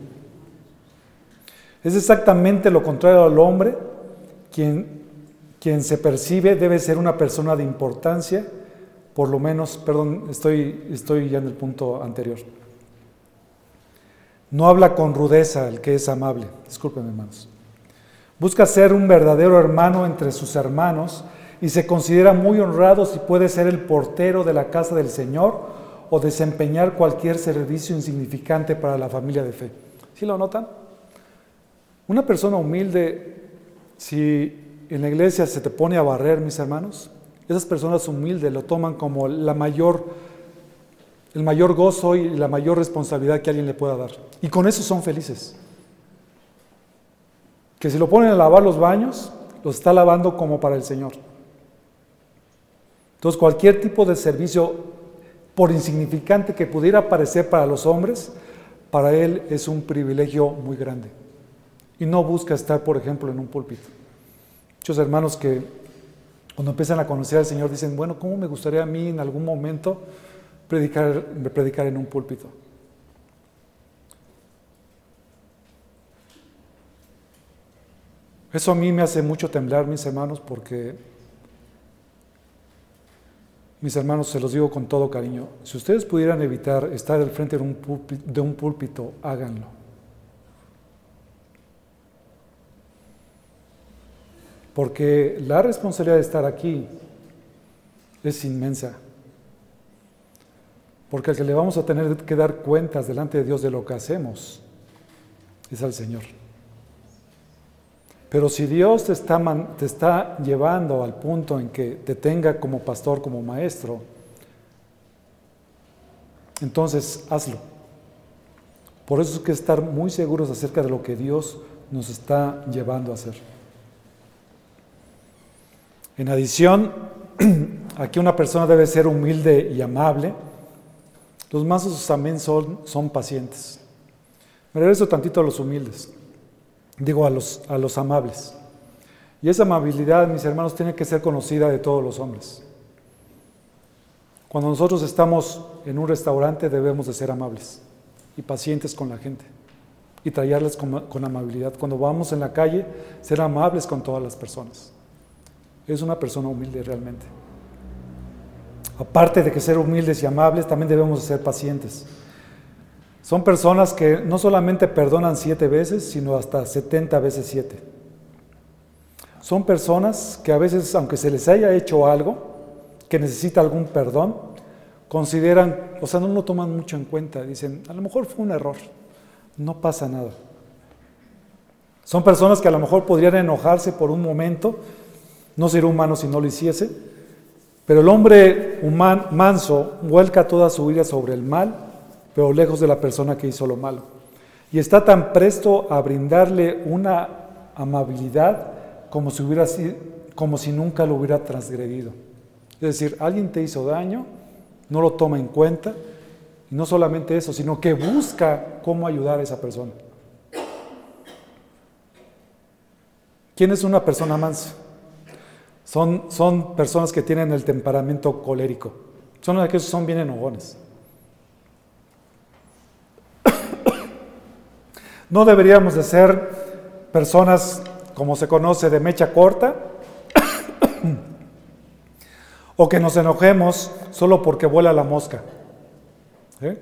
Es exactamente lo contrario al hombre, quien, quien se percibe debe ser una persona de importancia, por lo menos, perdón, estoy, estoy ya en el punto anterior. No habla con rudeza el que es amable, disculpen hermanos. Busca ser un verdadero hermano entre sus hermanos y se considera muy honrado si puede ser el portero de la casa del Señor o desempeñar cualquier servicio insignificante para la familia de fe. ¿Sí lo notan? Una persona humilde, si en la iglesia se te pone a barrer, mis hermanos, esas personas humildes lo toman como la mayor, el mayor gozo y la mayor responsabilidad que alguien le pueda dar. Y con eso son felices. Que si lo ponen a lavar los baños, los está lavando como para el Señor. Entonces cualquier tipo de servicio, por insignificante que pudiera parecer para los hombres, para él es un privilegio muy grande. Y no busca estar, por ejemplo, en un púlpito. Muchos hermanos que cuando empiezan a conocer al Señor dicen, bueno, ¿cómo me gustaría a mí en algún momento predicar, predicar en un púlpito? Eso a mí me hace mucho temblar, mis hermanos, porque mis hermanos, se los digo con todo cariño, si ustedes pudieran evitar estar al frente de un púlpito, háganlo. Porque la responsabilidad de estar aquí es inmensa. Porque al que le vamos a tener que dar cuentas delante de Dios de lo que hacemos es al Señor. Pero si Dios te está, te está llevando al punto en que te tenga como pastor, como maestro, entonces hazlo. Por eso es que estar muy seguros acerca de lo que Dios nos está llevando a hacer. En adición, [clears throat] aquí una persona debe ser humilde y amable. Los mansos también son, son pacientes. Me regreso tantito a los humildes digo a los, a los amables. Y esa amabilidad, mis hermanos, tiene que ser conocida de todos los hombres. Cuando nosotros estamos en un restaurante debemos de ser amables y pacientes con la gente y traerles con, con, amabilidad. Cuando vamos en la calle, ser amables con todas las personas. Es una persona humilde realmente. Aparte de que ser humildes y amables, también debemos de ser pacientes. Son personas que no solamente perdonan siete veces, sino hasta setenta veces siete. Son personas que a veces, aunque se les haya hecho algo, que necesita algún perdón, consideran, o sea, no lo toman mucho en cuenta, dicen, a lo mejor fue un error, no pasa nada. Son personas que a lo mejor podrían enojarse por un momento, no ser humano si no lo hiciese, pero el hombre humano, manso vuelca toda su vida sobre el mal pero lejos de la persona que hizo lo malo. Y está tan presto a brindarle una amabilidad como si, hubiera como si nunca lo hubiera transgredido. Es decir, alguien te hizo daño, no lo toma en cuenta, y no solamente eso, sino que busca cómo ayudar a esa persona. ¿Quién es una persona mansa? Son, son personas que tienen el temperamento colérico. Son aquellos que son bien enojones. No deberíamos de ser personas, como se conoce, de mecha corta, [coughs] o que nos enojemos solo porque vuela la mosca. ¿eh?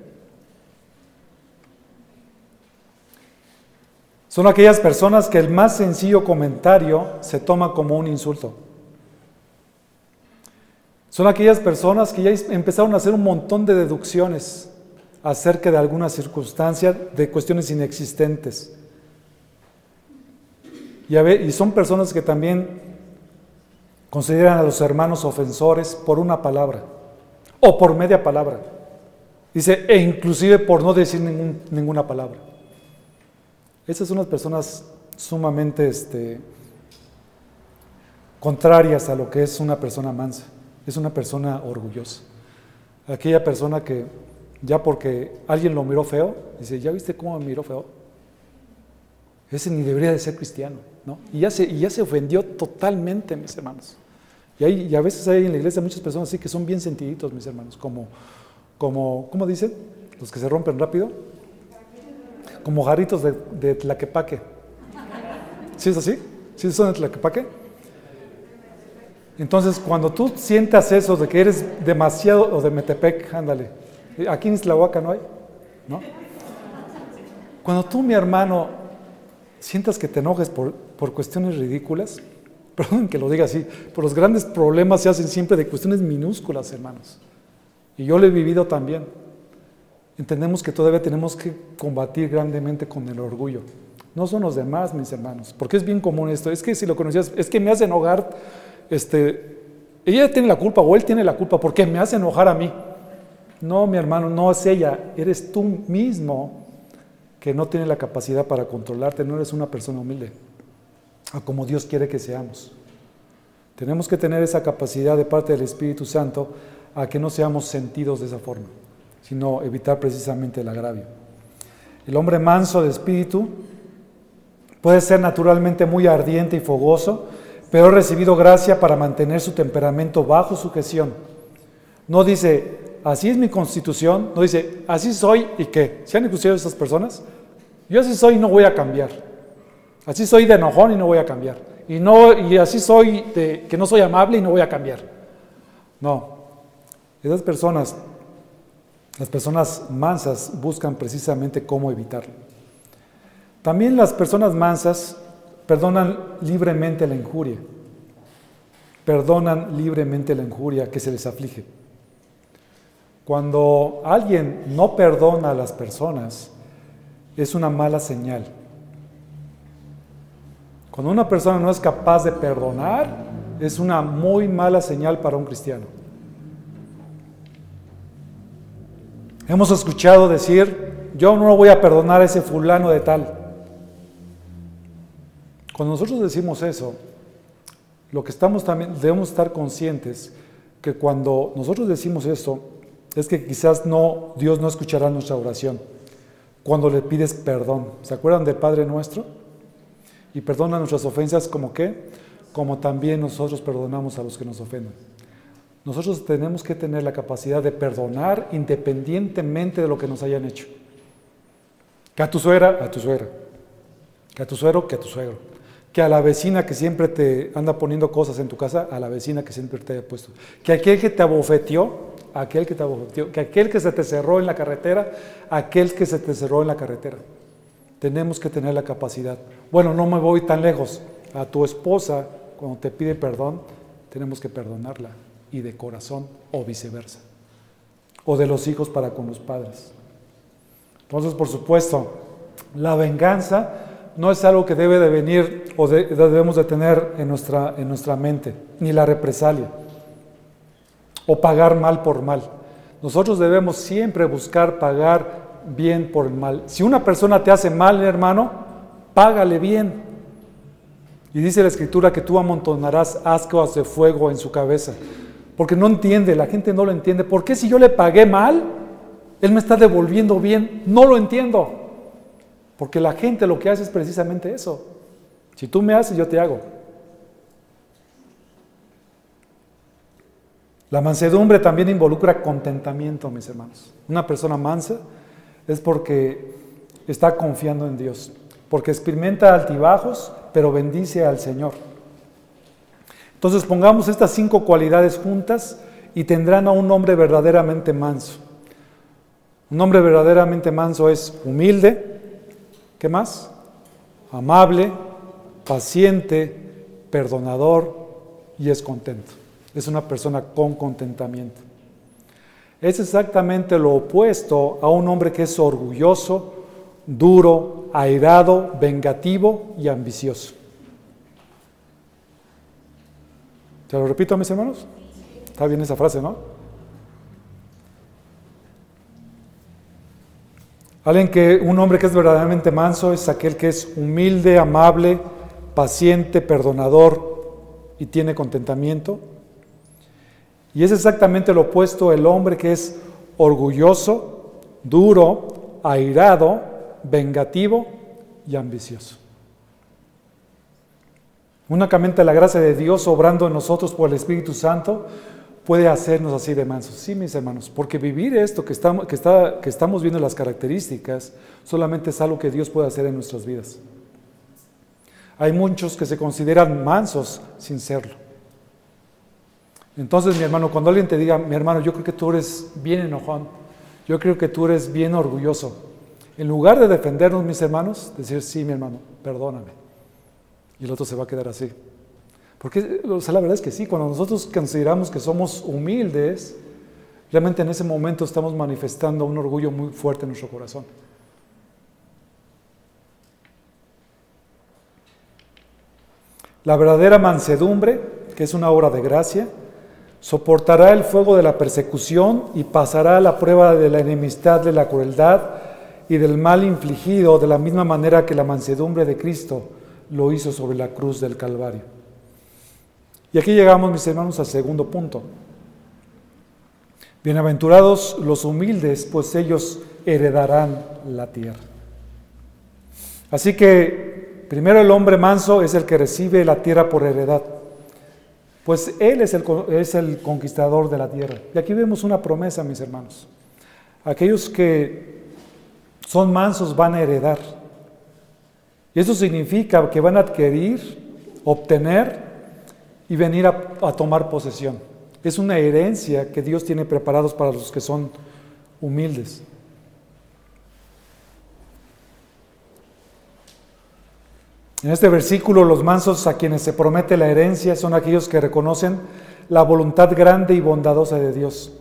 Son aquellas personas que el más sencillo comentario se toma como un insulto. Son aquellas personas que ya empezaron a hacer un montón de deducciones acerca de alguna circunstancia, de cuestiones inexistentes. Y, y son personas que también consideran a los hermanos ofensores por una palabra o por media palabra. Dice, e inclusive por no decir ninguna palabra. Esas son las personas sumamente este, contrarias a lo que es una persona mansa. Es una persona orgullosa. Aquella persona que ya porque alguien lo miró feo, dice, ¿ya viste cómo me miró feo? Ese ni debería de ser cristiano, ¿no? Y ya se, y ya se ofendió totalmente, mis hermanos. Y, hay, y a veces hay en la iglesia muchas personas así que son bien sentiditos, mis hermanos, como, como ¿cómo dicen? Los que se rompen rápido. Como jarritos de, de tlaquepaque. ¿Sí es así? ¿Sí son de tlaquepaque? Entonces, cuando tú sientas eso de que eres demasiado, o de Metepec, ándale, Aquí en Islahuaca no hay, ¿no? Cuando tú, mi hermano, sientas que te enojes por, por cuestiones ridículas, [laughs] perdón que lo diga así, pero los grandes problemas se hacen siempre de cuestiones minúsculas, hermanos. Y yo lo he vivido también. Entendemos que todavía tenemos que combatir grandemente con el orgullo. No son los demás, mis hermanos, porque es bien común esto. Es que si lo conocías, es que me hace enojar, este, ella tiene la culpa o él tiene la culpa, porque me hace enojar a mí. No, mi hermano, no es ella, eres tú mismo que no tiene la capacidad para controlarte, no eres una persona humilde, a como Dios quiere que seamos. Tenemos que tener esa capacidad de parte del Espíritu Santo a que no seamos sentidos de esa forma, sino evitar precisamente el agravio. El hombre manso de espíritu puede ser naturalmente muy ardiente y fogoso, pero ha recibido gracia para mantener su temperamento bajo sujeción. No dice, así es mi constitución, no dice, así soy y qué. ¿Se han escuchado esas personas? Yo así soy y no voy a cambiar. Así soy de enojón y no voy a cambiar. Y, no, y así soy de que no soy amable y no voy a cambiar. No. Esas personas, las personas mansas, buscan precisamente cómo evitarlo. También las personas mansas perdonan libremente la injuria, perdonan libremente la injuria que se les aflige. Cuando alguien no perdona a las personas, es una mala señal. Cuando una persona no es capaz de perdonar, es una muy mala señal para un cristiano. Hemos escuchado decir, yo no voy a perdonar a ese fulano de tal. Cuando nosotros decimos eso, lo que estamos también debemos estar conscientes que cuando nosotros decimos esto es que quizás no Dios no escuchará nuestra oración cuando le pides perdón. ¿Se acuerdan del Padre nuestro? Y perdona nuestras ofensas como qué? Como también nosotros perdonamos a los que nos ofenden. Nosotros tenemos que tener la capacidad de perdonar independientemente de lo que nos hayan hecho. Que a tu suegra, a tu suegra. Que a tu suegro, que a tu suegro. Que a la vecina que siempre te anda poniendo cosas en tu casa, a la vecina que siempre te haya puesto. Que aquel que te abofeteó, aquel que te abofeteó. Que aquel que se te cerró en la carretera, aquel que se te cerró en la carretera. Tenemos que tener la capacidad. Bueno, no me voy tan lejos. A tu esposa, cuando te pide perdón, tenemos que perdonarla y de corazón o viceversa. O de los hijos para con los padres. Entonces, por supuesto, la venganza no es algo que debe de venir o debemos de tener en nuestra, en nuestra mente, ni la represalia, o pagar mal por mal. Nosotros debemos siempre buscar pagar bien por el mal. Si una persona te hace mal, hermano, págale bien. Y dice la escritura que tú amontonarás ascuas de fuego en su cabeza. Porque no entiende, la gente no lo entiende. ¿Por qué si yo le pagué mal, él me está devolviendo bien? No lo entiendo. Porque la gente lo que hace es precisamente eso. Si tú me haces, yo te hago. La mansedumbre también involucra contentamiento, mis hermanos. Una persona mansa es porque está confiando en Dios, porque experimenta altibajos, pero bendice al Señor. Entonces pongamos estas cinco cualidades juntas y tendrán a un hombre verdaderamente manso. Un hombre verdaderamente manso es humilde, ¿qué más? Amable, paciente, perdonador y es contento. Es una persona con contentamiento. Es exactamente lo opuesto a un hombre que es orgulloso, duro, airado, vengativo y ambicioso. ¿Te lo repito, mis hermanos? Está bien esa frase, ¿no? Alguien que, un hombre que es verdaderamente manso es aquel que es humilde, amable, paciente, perdonador y tiene contentamiento. Y es exactamente lo opuesto el hombre que es orgulloso, duro, airado, vengativo y ambicioso. Únicamente la gracia de Dios obrando en nosotros por el Espíritu Santo puede hacernos así de mansos. Sí, mis hermanos, porque vivir esto que estamos, que, está, que estamos viendo las características solamente es algo que Dios puede hacer en nuestras vidas. Hay muchos que se consideran mansos sin serlo. Entonces, mi hermano, cuando alguien te diga, mi hermano, yo creo que tú eres bien enojón, yo creo que tú eres bien orgulloso, en lugar de defendernos, mis hermanos, decir, sí, mi hermano, perdóname. Y el otro se va a quedar así. Porque la verdad es que sí, cuando nosotros consideramos que somos humildes, realmente en ese momento estamos manifestando un orgullo muy fuerte en nuestro corazón. La verdadera mansedumbre, que es una obra de gracia, soportará el fuego de la persecución y pasará la prueba de la enemistad, de la crueldad y del mal infligido de la misma manera que la mansedumbre de Cristo lo hizo sobre la cruz del Calvario. Y aquí llegamos, mis hermanos, al segundo punto. Bienaventurados los humildes, pues ellos heredarán la tierra. Así que primero el hombre manso es el que recibe la tierra por heredad pues Él es el, es el conquistador de la tierra. Y aquí vemos una promesa, mis hermanos. Aquellos que son mansos van a heredar. Y eso significa que van a adquirir, obtener y venir a, tomar posesión. Es una herencia que Dios tiene preparados para los que son humildes. En este versículo, los mansos a quienes se promete la herencia son aquellos que reconocen la voluntad grande y bondadosa de Dios.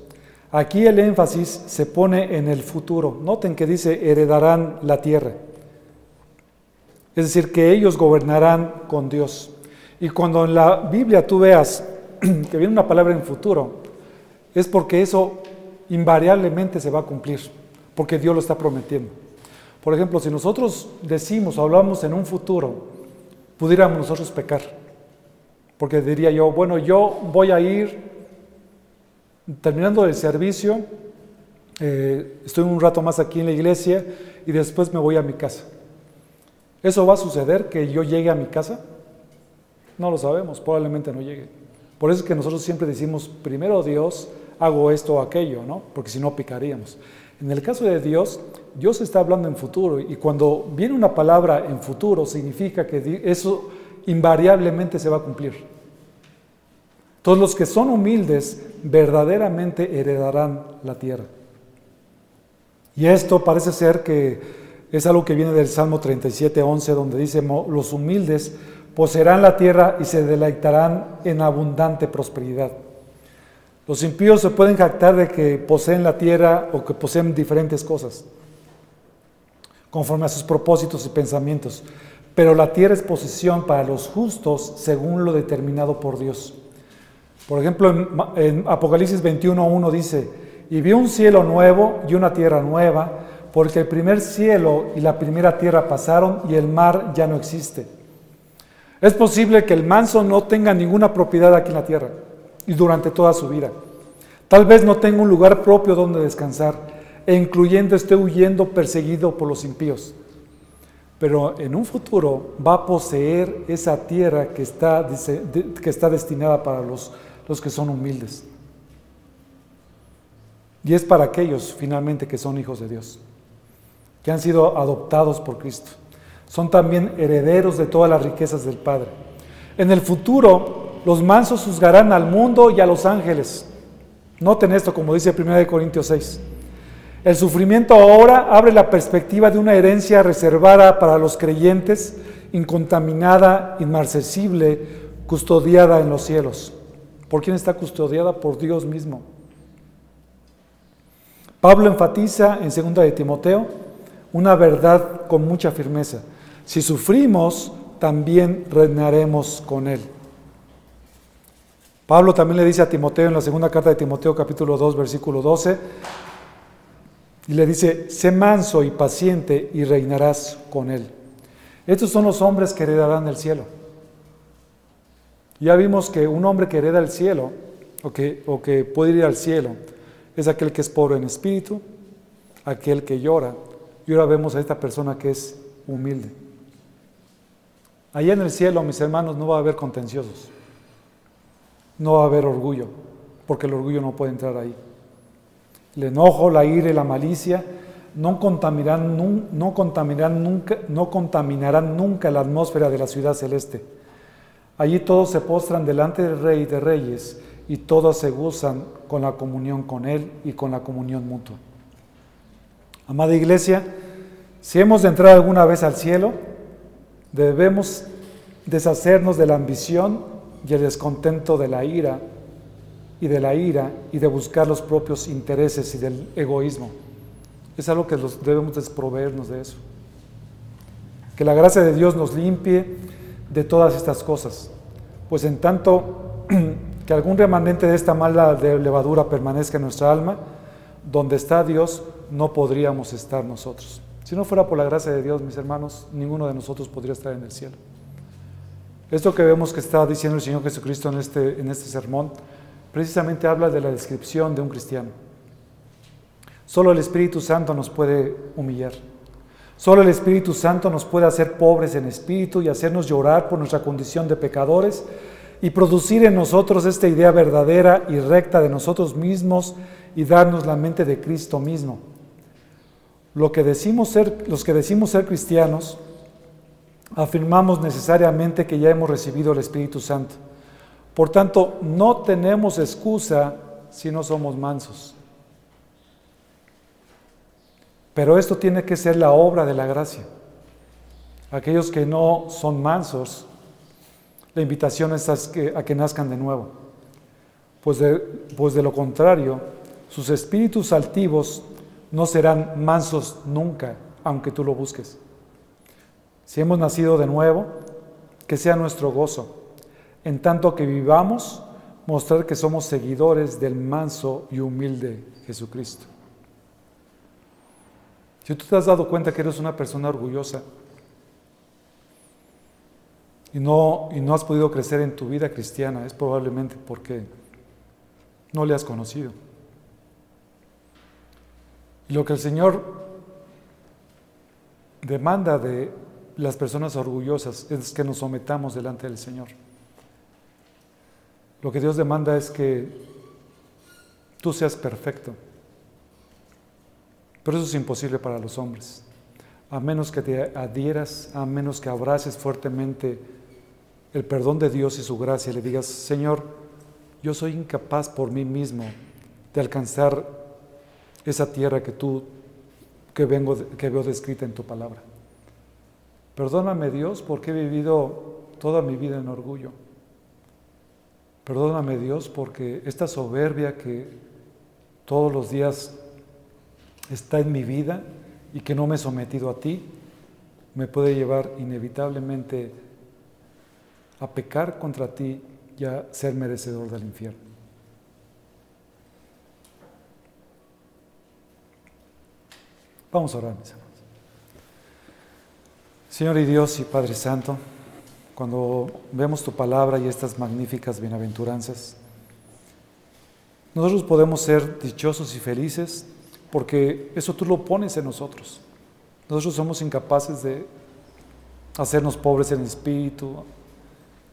Aquí el énfasis se pone en el futuro. Noten que dice heredarán la tierra. Es decir, que ellos gobernarán con Dios. Y cuando en la Biblia tú veas [clears throat] que viene una palabra en futuro, es porque eso invariablemente se va a cumplir, porque Dios lo está prometiendo. Por ejemplo, si nosotros decimos o hablamos en un futuro, pudiéramos nosotros pecar. Porque diría yo, bueno, yo voy a ir terminando el servicio, eh, estoy un rato más aquí en la iglesia y después me voy a mi casa. ¿Eso va a suceder que yo llegue a mi casa? No lo sabemos, probablemente no llegue. Por eso es que nosotros siempre decimos, primero Dios, hago esto o aquello, ¿no? Porque si no picaríamos. En el caso de Dios, Dios está hablando en futuro y cuando viene una palabra en futuro significa que eso invariablemente se va a cumplir. Todos los que son humildes verdaderamente heredarán la tierra. Y esto parece ser que es algo que viene del Salmo 37, 11, donde dice, los humildes poseerán la tierra y se deleitarán en abundante prosperidad. Los impíos se pueden jactar de que poseen la tierra o que poseen diferentes cosas, conforme a sus propósitos y pensamientos. Pero la tierra es posesión para los justos según lo determinado por Dios. Por ejemplo, en, Apocalipsis 21.1 dice, y vi un cielo nuevo y una tierra nueva, porque el primer cielo y la primera tierra pasaron y el mar ya no existe. Es posible que el manso no tenga ninguna propiedad aquí en la tierra y durante toda su vida. Tal vez no tenga un lugar propio donde descansar, e incluyendo esté huyendo perseguido por los impíos. Pero en un futuro va a poseer esa tierra que está, que está destinada para los, los que son humildes. Y es para aquellos finalmente que son hijos de Dios, que han sido adoptados por Cristo. Son también herederos de todas las riquezas del Padre. En el futuro los mansos juzgarán al mundo y a los ángeles. Noten esto, como dice 1 Corintios 6. El sufrimiento ahora abre la perspectiva de una herencia reservada para los creyentes, incontaminada, inmarcesible, custodiada en los cielos. ¿Por quién está custodiada? Por Dios mismo. Pablo enfatiza en 2 de Timoteo una verdad con mucha firmeza. Si sufrimos, también reinaremos con él. Pablo también le dice a Timoteo en la segunda carta de Timoteo capítulo 2 versículo 12, y le dice, sé manso y paciente y reinarás con él. Estos son los hombres que heredarán el cielo. Ya vimos que un hombre que hereda el cielo, o que, o que puede ir al cielo, es aquel que es pobre en espíritu, aquel que llora, y ahora vemos a esta persona que es humilde. Allá en el cielo, mis hermanos, no va a haber contenciosos no va a haber orgullo, porque el orgullo no puede entrar ahí. El enojo, la ira y la malicia no contaminarán, nunca, no contaminarán nunca la atmósfera de la ciudad celeste. Allí todos se postran delante del Rey de Reyes y todos se gozan con la comunión con Él y con la comunión mutua. Amada Iglesia, si hemos de entrar alguna vez al cielo, debemos deshacernos de la ambición y el descontento de la ira y de la ira y de buscar los propios intereses y del egoísmo. Es algo que debemos desproveernos de eso. Que la gracia de Dios nos limpie de todas estas cosas, pues en tanto [clears throat] que algún remanente de esta mala levadura permanezca en nuestra alma, donde está Dios no podríamos estar nosotros. Si no fuera por la gracia de Dios, mis hermanos, ninguno de nosotros podría estar en el cielo. Esto que vemos que está diciendo el Señor Jesucristo en este, en este sermón, precisamente habla de la descripción de un cristiano. Solo el Espíritu Santo nos puede humillar. Solo el Espíritu Santo nos puede hacer pobres en espíritu y hacernos llorar por nuestra condición de pecadores y producir en nosotros esta idea verdadera y recta de nosotros mismos y darnos la mente de Cristo mismo. Lo que decimos ser, los que decimos ser cristianos afirmamos necesariamente que ya hemos recibido el Espíritu Santo, Por tanto, no tenemos excusa si no somos mansos. Pero esto tiene que ser la obra de la gracia. Aquellos que no son mansos, la invitación es a que, nazcan de nuevo. Pues de, pues de lo contrario, sus espíritus altivos no serán mansos nunca, aunque tú lo busques. Si hemos nacido de nuevo, que sea nuestro gozo, en tanto que vivamos, mostrar que somos seguidores del manso y humilde Jesucristo. Si tú te has dado cuenta que eres una persona orgullosa y no, y no has podido crecer en tu vida cristiana, es probablemente porque no le has conocido. Lo que el Señor demanda de las personas orgullosas es que nos sometamos delante del Señor. Lo que Dios demanda es que tú seas perfecto. Pero eso es imposible para los hombres. A menos que te adhieras, a menos que abraces fuertemente el perdón de Dios y su gracia y le digas, Señor, yo soy incapaz por mí mismo de alcanzar esa tierra que tú, que, vengo, que veo descrita en tu palabra. Perdóname Dios porque he vivido toda mi vida en orgullo. Perdóname Dios porque esta soberbia que todos los días está en mi vida y que no me he sometido a ti, me puede llevar inevitablemente a pecar contra ti y a ser merecedor del infierno. Vamos a orar, mis hermanos. Señor y Dios y Padre Santo, cuando vemos tu palabra y estas magníficas bienaventuranzas, nosotros podemos ser dichosos y felices porque eso tú lo pones en nosotros. Nosotros somos incapaces de hacernos pobres en espíritu,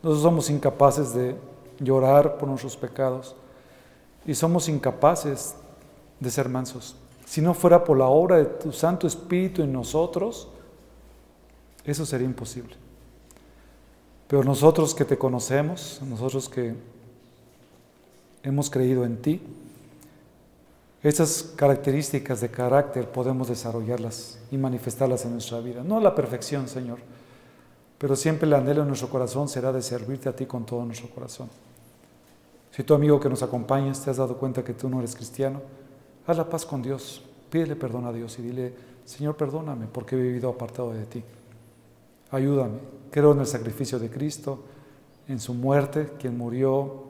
nosotros somos incapaces de llorar por nuestros pecados y somos incapaces de ser mansos. Si no fuera por la obra de tu Santo Espíritu en nosotros, eso sería imposible. Pero nosotros que te conocemos, nosotros que hemos creído en ti, esas características de carácter podemos desarrollarlas y manifestarlas en nuestra vida. No la perfección, Señor, pero siempre el anhelo en nuestro corazón será de servirte a ti con todo nuestro corazón. Si tu amigo que nos acompañas te has dado cuenta que tú no eres cristiano, haz la paz con Dios, pídele perdón a Dios y dile, Señor, perdóname porque he vivido apartado de ti. Ayúdame, creo en el sacrificio de Cristo, en su muerte, quien murió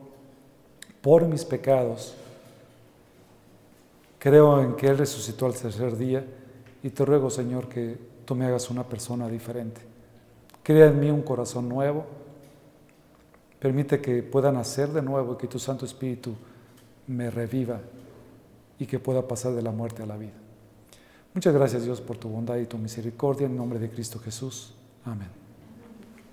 por mis pecados. Creo en que Él resucitó al tercer día y te ruego, Señor, que tú me hagas una persona diferente. Crea en mí un corazón nuevo. Permite que pueda nacer de nuevo y que tu Santo Espíritu me reviva y que pueda pasar de la muerte a la vida. Muchas gracias Dios por tu bondad y tu misericordia en nombre de Cristo Jesús. Amén.